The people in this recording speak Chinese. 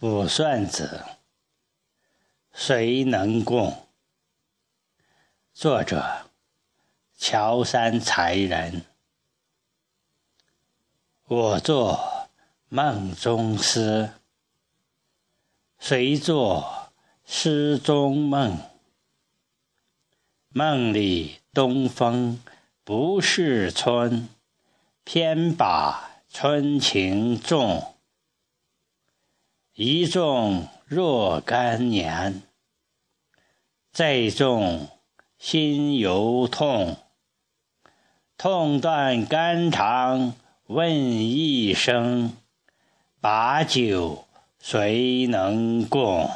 卜算子·谁能共？作者：乔山才人。我作梦中诗，谁作诗中梦？梦里东风不是春，偏把春情种。一种若干年，再种心犹痛。痛断肝肠问一声，把酒谁能共？